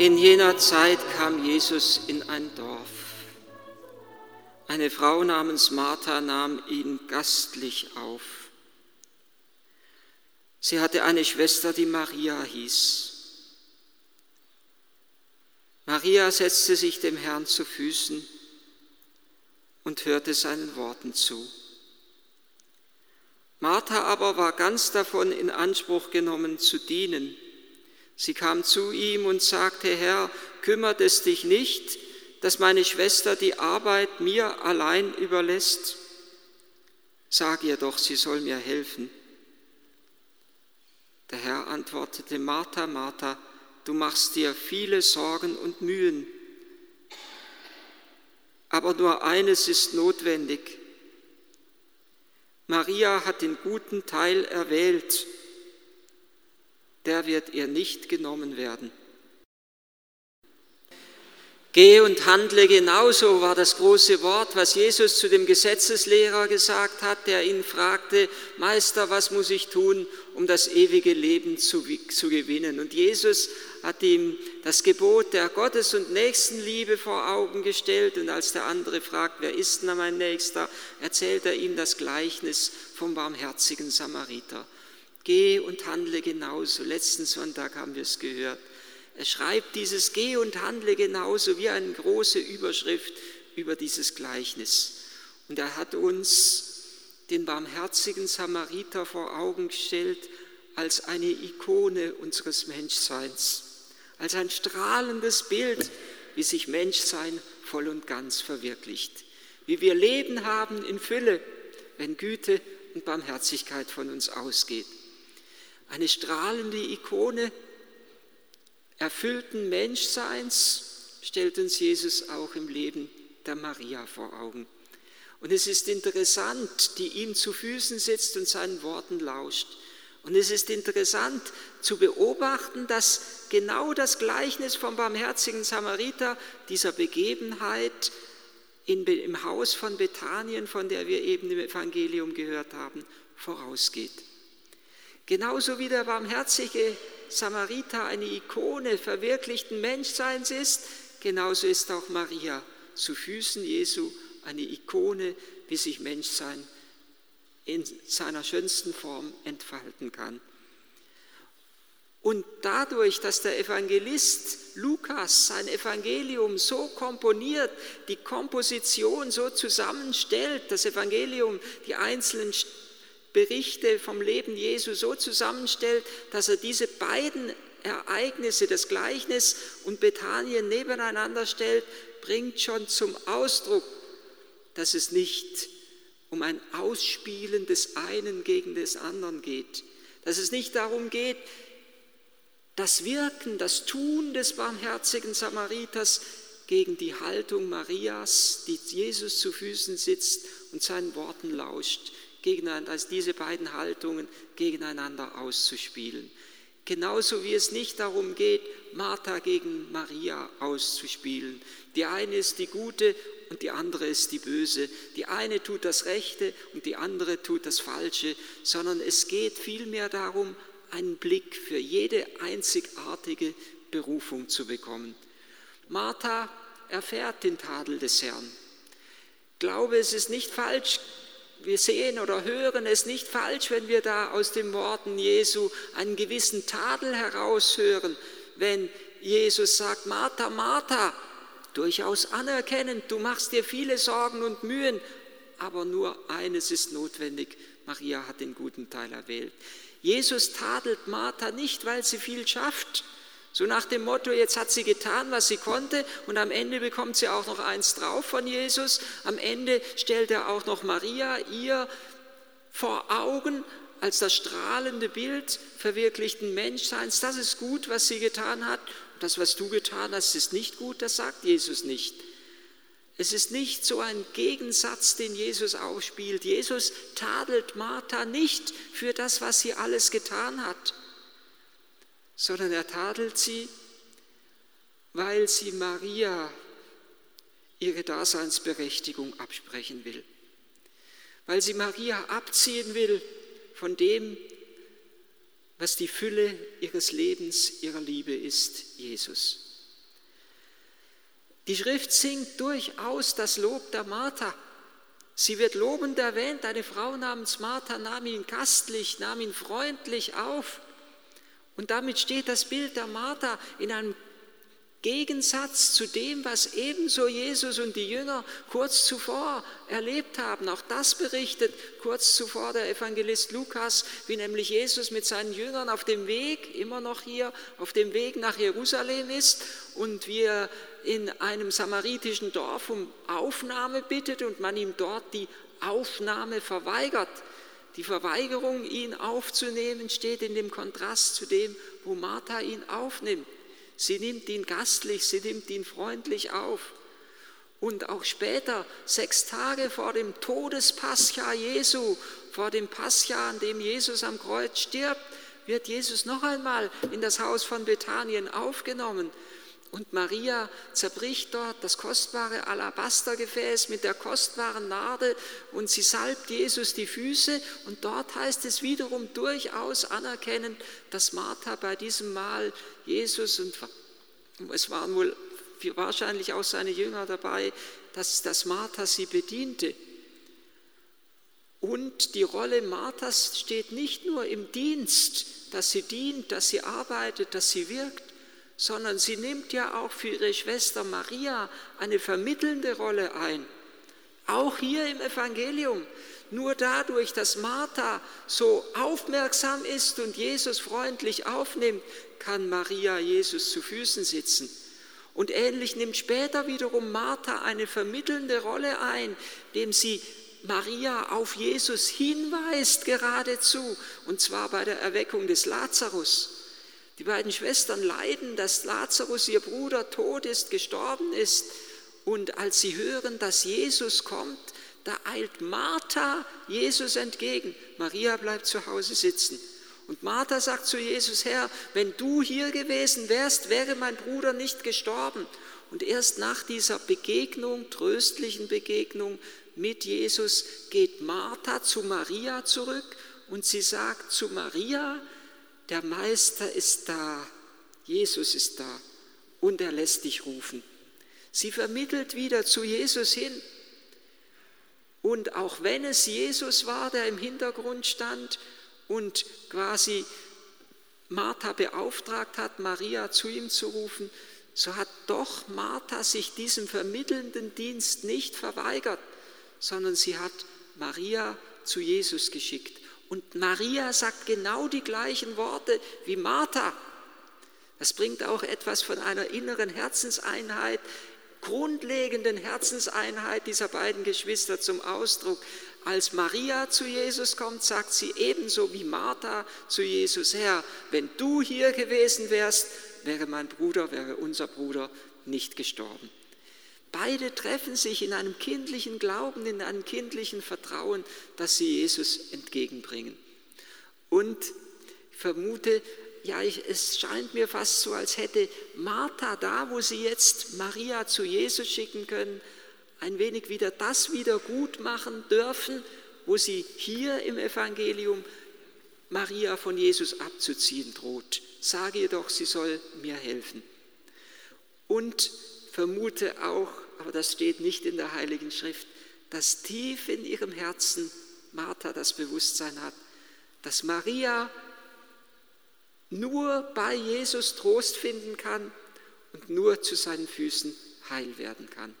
In jener Zeit kam Jesus in ein Dorf. Eine Frau namens Martha nahm ihn gastlich auf. Sie hatte eine Schwester, die Maria hieß. Maria setzte sich dem Herrn zu Füßen und hörte seinen Worten zu. Martha aber war ganz davon in Anspruch genommen zu dienen. Sie kam zu ihm und sagte, Herr, kümmert es dich nicht, dass meine Schwester die Arbeit mir allein überlässt? Sag ihr doch, sie soll mir helfen. Der Herr antwortete, Martha, Martha, du machst dir viele Sorgen und Mühen, aber nur eines ist notwendig. Maria hat den guten Teil erwählt der wird ihr nicht genommen werden. Geh und handle genauso war das große Wort, was Jesus zu dem Gesetzeslehrer gesagt hat, der ihn fragte, Meister, was muss ich tun, um das ewige Leben zu, zu gewinnen? Und Jesus hat ihm das Gebot der Gottes- und Nächstenliebe vor Augen gestellt. Und als der andere fragt, wer ist denn mein Nächster, erzählt er ihm das Gleichnis vom barmherzigen Samariter. Geh und handle genauso. Letzten Sonntag haben wir es gehört. Er schreibt dieses Geh und handle genauso wie eine große Überschrift über dieses Gleichnis. Und er hat uns den barmherzigen Samariter vor Augen gestellt als eine Ikone unseres Menschseins, als ein strahlendes Bild, wie sich Menschsein voll und ganz verwirklicht, wie wir Leben haben in Fülle, wenn Güte und Barmherzigkeit von uns ausgeht eine strahlende Ikone erfüllten Menschseins stellt uns Jesus auch im Leben der Maria vor Augen. Und es ist interessant, die ihm zu Füßen sitzt und seinen Worten lauscht. Und es ist interessant zu beobachten, dass genau das Gleichnis vom barmherzigen Samariter, dieser Begebenheit in, im Haus von Bethanien, von der wir eben im Evangelium gehört haben, vorausgeht. Genauso wie der barmherzige Samariter eine Ikone verwirklichten Menschseins ist, genauso ist auch Maria zu Füßen Jesu eine Ikone, wie sich Menschsein in seiner schönsten Form entfalten kann. Und dadurch, dass der Evangelist Lukas sein Evangelium so komponiert, die Komposition so zusammenstellt, das Evangelium, die einzelnen Berichte vom Leben Jesu so zusammenstellt, dass er diese beiden Ereignisse, das Gleichnis und Bethanien nebeneinander stellt, bringt schon zum Ausdruck, dass es nicht um ein Ausspielen des einen gegen des anderen geht, dass es nicht darum geht, das Wirken, das Tun des barmherzigen Samariters gegen die Haltung Marias, die Jesus zu Füßen sitzt und seinen Worten lauscht gegeneinander, als diese beiden Haltungen gegeneinander auszuspielen. Genauso wie es nicht darum geht, Martha gegen Maria auszuspielen. Die eine ist die Gute und die andere ist die Böse. Die eine tut das Rechte und die andere tut das Falsche, sondern es geht vielmehr darum, einen Blick für jede einzigartige Berufung zu bekommen. Martha erfährt den Tadel des Herrn. Glaube, es ist nicht falsch, wir sehen oder hören es nicht falsch, wenn wir da aus den Worten Jesu einen gewissen Tadel heraushören, wenn Jesus sagt, Martha, Martha, durchaus anerkennend, du machst dir viele Sorgen und Mühen, aber nur eines ist notwendig, Maria hat den guten Teil erwählt. Jesus tadelt Martha nicht, weil sie viel schafft, so nach dem Motto, jetzt hat sie getan, was sie konnte und am Ende bekommt sie auch noch eins drauf von Jesus. Am Ende stellt er auch noch Maria ihr vor Augen als das strahlende Bild verwirklichten Menschseins. Das ist gut, was sie getan hat. Das, was du getan hast, ist nicht gut, das sagt Jesus nicht. Es ist nicht so ein Gegensatz, den Jesus aufspielt. Jesus tadelt Martha nicht für das, was sie alles getan hat sondern er tadelt sie, weil sie Maria ihre Daseinsberechtigung absprechen will, weil sie Maria abziehen will von dem, was die Fülle ihres Lebens, ihrer Liebe ist, Jesus. Die Schrift singt durchaus das Lob der Martha. Sie wird lobend erwähnt, eine Frau namens Martha nahm ihn gastlich, nahm ihn freundlich auf. Und damit steht das Bild der Martha in einem Gegensatz zu dem, was ebenso Jesus und die Jünger kurz zuvor erlebt haben. Auch das berichtet kurz zuvor der Evangelist Lukas, wie nämlich Jesus mit seinen Jüngern auf dem Weg, immer noch hier, auf dem Weg nach Jerusalem ist und wie er in einem samaritischen Dorf um Aufnahme bittet und man ihm dort die Aufnahme verweigert. Die Verweigerung, ihn aufzunehmen, steht in dem Kontrast zu dem, wo Martha ihn aufnimmt. Sie nimmt ihn gastlich, sie nimmt ihn freundlich auf. Und auch später, sechs Tage vor dem Todespascha Jesu, vor dem Pascha, an dem Jesus am Kreuz stirbt, wird Jesus noch einmal in das Haus von Bethanien aufgenommen. Und Maria zerbricht dort das kostbare Alabastergefäß mit der kostbaren Narde und sie salbt Jesus die Füße. Und dort heißt es wiederum durchaus anerkennend, dass Martha bei diesem Mal Jesus und es waren wohl wahrscheinlich auch seine Jünger dabei, dass, dass Martha sie bediente. Und die Rolle Marthas steht nicht nur im Dienst, dass sie dient, dass sie arbeitet, dass sie wirkt, sondern sie nimmt ja auch für ihre Schwester Maria eine vermittelnde Rolle ein. Auch hier im Evangelium. Nur dadurch, dass Martha so aufmerksam ist und Jesus freundlich aufnimmt, kann Maria Jesus zu Füßen sitzen. Und ähnlich nimmt später wiederum Martha eine vermittelnde Rolle ein, indem sie Maria auf Jesus hinweist geradezu, und zwar bei der Erweckung des Lazarus. Die beiden Schwestern leiden, dass Lazarus, ihr Bruder, tot ist, gestorben ist. Und als sie hören, dass Jesus kommt, da eilt Martha Jesus entgegen. Maria bleibt zu Hause sitzen. Und Martha sagt zu Jesus, Herr, wenn du hier gewesen wärst, wäre mein Bruder nicht gestorben. Und erst nach dieser Begegnung, tröstlichen Begegnung mit Jesus, geht Martha zu Maria zurück und sie sagt zu Maria, der Meister ist da, Jesus ist da und er lässt dich rufen. Sie vermittelt wieder zu Jesus hin. Und auch wenn es Jesus war, der im Hintergrund stand und quasi Martha beauftragt hat, Maria zu ihm zu rufen, so hat doch Martha sich diesem vermittelnden Dienst nicht verweigert, sondern sie hat Maria zu Jesus geschickt. Und Maria sagt genau die gleichen Worte wie Martha. Das bringt auch etwas von einer inneren Herzenseinheit, grundlegenden Herzenseinheit dieser beiden Geschwister zum Ausdruck. Als Maria zu Jesus kommt, sagt sie ebenso wie Martha zu Jesus, Herr, wenn du hier gewesen wärst, wäre mein Bruder, wäre unser Bruder nicht gestorben. Beide treffen sich in einem kindlichen Glauben, in einem kindlichen Vertrauen, das sie Jesus entgegenbringen. Und ich vermute, ja, ich, es scheint mir fast so, als hätte Martha da, wo sie jetzt Maria zu Jesus schicken können, ein wenig wieder das wieder gut machen dürfen, wo sie hier im Evangelium Maria von Jesus abzuziehen droht. Sage ihr doch, sie soll mir helfen. Und vermute auch, aber das steht nicht in der Heiligen Schrift, dass tief in ihrem Herzen Martha das Bewusstsein hat, dass Maria nur bei Jesus Trost finden kann und nur zu seinen Füßen heil werden kann.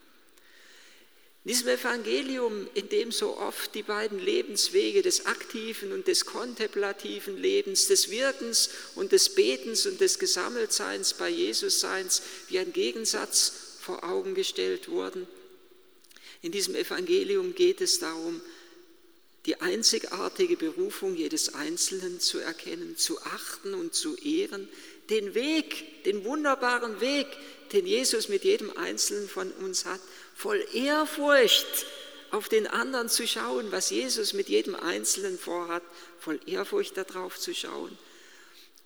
In diesem Evangelium, in dem so oft die beiden Lebenswege des aktiven und des kontemplativen Lebens, des Wirkens und des Betens und des Gesammeltseins bei Jesus Seins wie ein Gegensatz vor Augen gestellt wurden, in diesem Evangelium geht es darum, die einzigartige Berufung jedes Einzelnen zu erkennen, zu achten und zu ehren, den Weg, den wunderbaren Weg, den Jesus mit jedem Einzelnen von uns hat voll Ehrfurcht auf den anderen zu schauen, was Jesus mit jedem Einzelnen vorhat, voll Ehrfurcht darauf zu schauen.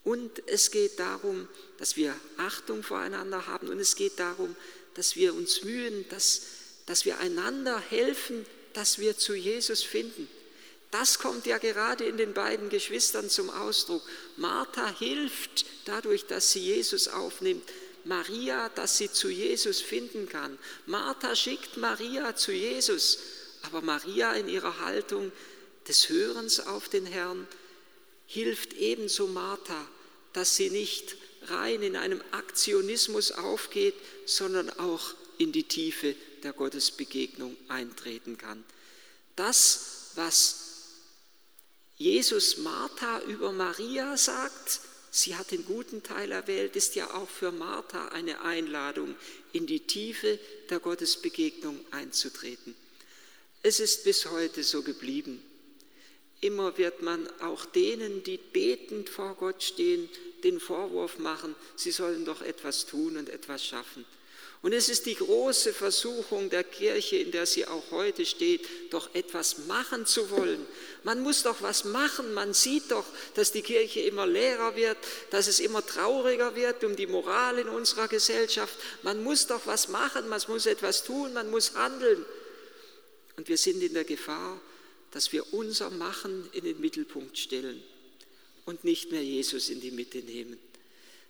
Und es geht darum, dass wir Achtung voreinander haben und es geht darum, dass wir uns mühen, dass, dass wir einander helfen, dass wir zu Jesus finden. Das kommt ja gerade in den beiden Geschwistern zum Ausdruck. Martha hilft dadurch, dass sie Jesus aufnimmt. Maria, dass sie zu Jesus finden kann. Martha schickt Maria zu Jesus, aber Maria in ihrer Haltung des Hörens auf den Herrn hilft ebenso Martha, dass sie nicht rein in einem Aktionismus aufgeht, sondern auch in die Tiefe der Gottesbegegnung eintreten kann. Das, was Jesus Martha über Maria sagt, sie hat den guten Teil erwählt, ist ja auch für Martha eine Einladung, in die Tiefe der Gottesbegegnung einzutreten. Es ist bis heute so geblieben. Immer wird man auch denen, die betend vor Gott stehen, den Vorwurf machen, sie sollen doch etwas tun und etwas schaffen. Und es ist die große Versuchung der Kirche, in der sie auch heute steht, doch etwas machen zu wollen. Man muss doch was machen. Man sieht doch, dass die Kirche immer leerer wird, dass es immer trauriger wird um die Moral in unserer Gesellschaft. Man muss doch was machen, man muss etwas tun, man muss handeln. Und wir sind in der Gefahr, dass wir unser Machen in den Mittelpunkt stellen und nicht mehr Jesus in die Mitte nehmen.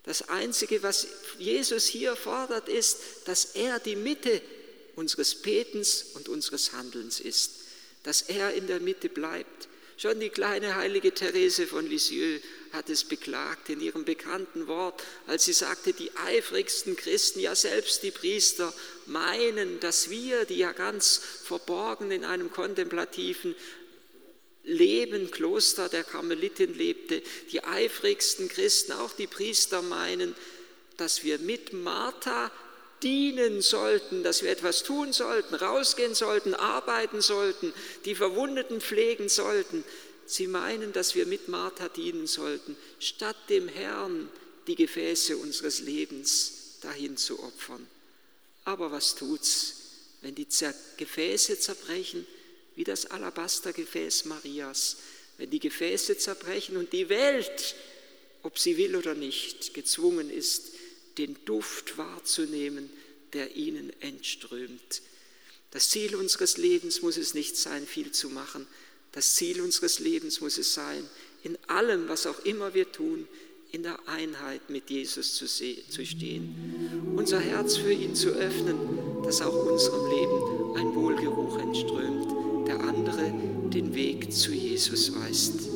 Das Einzige, was Jesus hier fordert, ist, dass er die Mitte unseres Betens und unseres Handelns ist, dass er in der Mitte bleibt. Schon die kleine heilige Therese von Lisieux hat es beklagt in ihrem bekannten Wort, als sie sagte, die eifrigsten Christen, ja selbst die Priester, meinen, dass wir, die ja ganz verborgen in einem kontemplativen Leben, Kloster der Karmeliten lebte, die eifrigsten Christen, auch die Priester meinen, dass wir mit Martha dienen sollten, dass wir etwas tun sollten, rausgehen sollten, arbeiten sollten, die Verwundeten pflegen sollten. Sie meinen, dass wir mit Martha dienen sollten, statt dem Herrn die Gefäße unseres Lebens dahin zu opfern. Aber was tut's, wenn die Gefäße zerbrechen? Wie das Alabastergefäß Marias, wenn die Gefäße zerbrechen und die Welt, ob sie will oder nicht, gezwungen ist, den Duft wahrzunehmen, der ihnen entströmt. Das Ziel unseres Lebens muss es nicht sein, viel zu machen. Das Ziel unseres Lebens muss es sein, in allem, was auch immer wir tun, in der Einheit mit Jesus zu, stehen, unser Herz für ihn zu öffnen, dass auch unserem Leben ein Wohlgeruch entströmt der andere den Weg zu Jesus weist.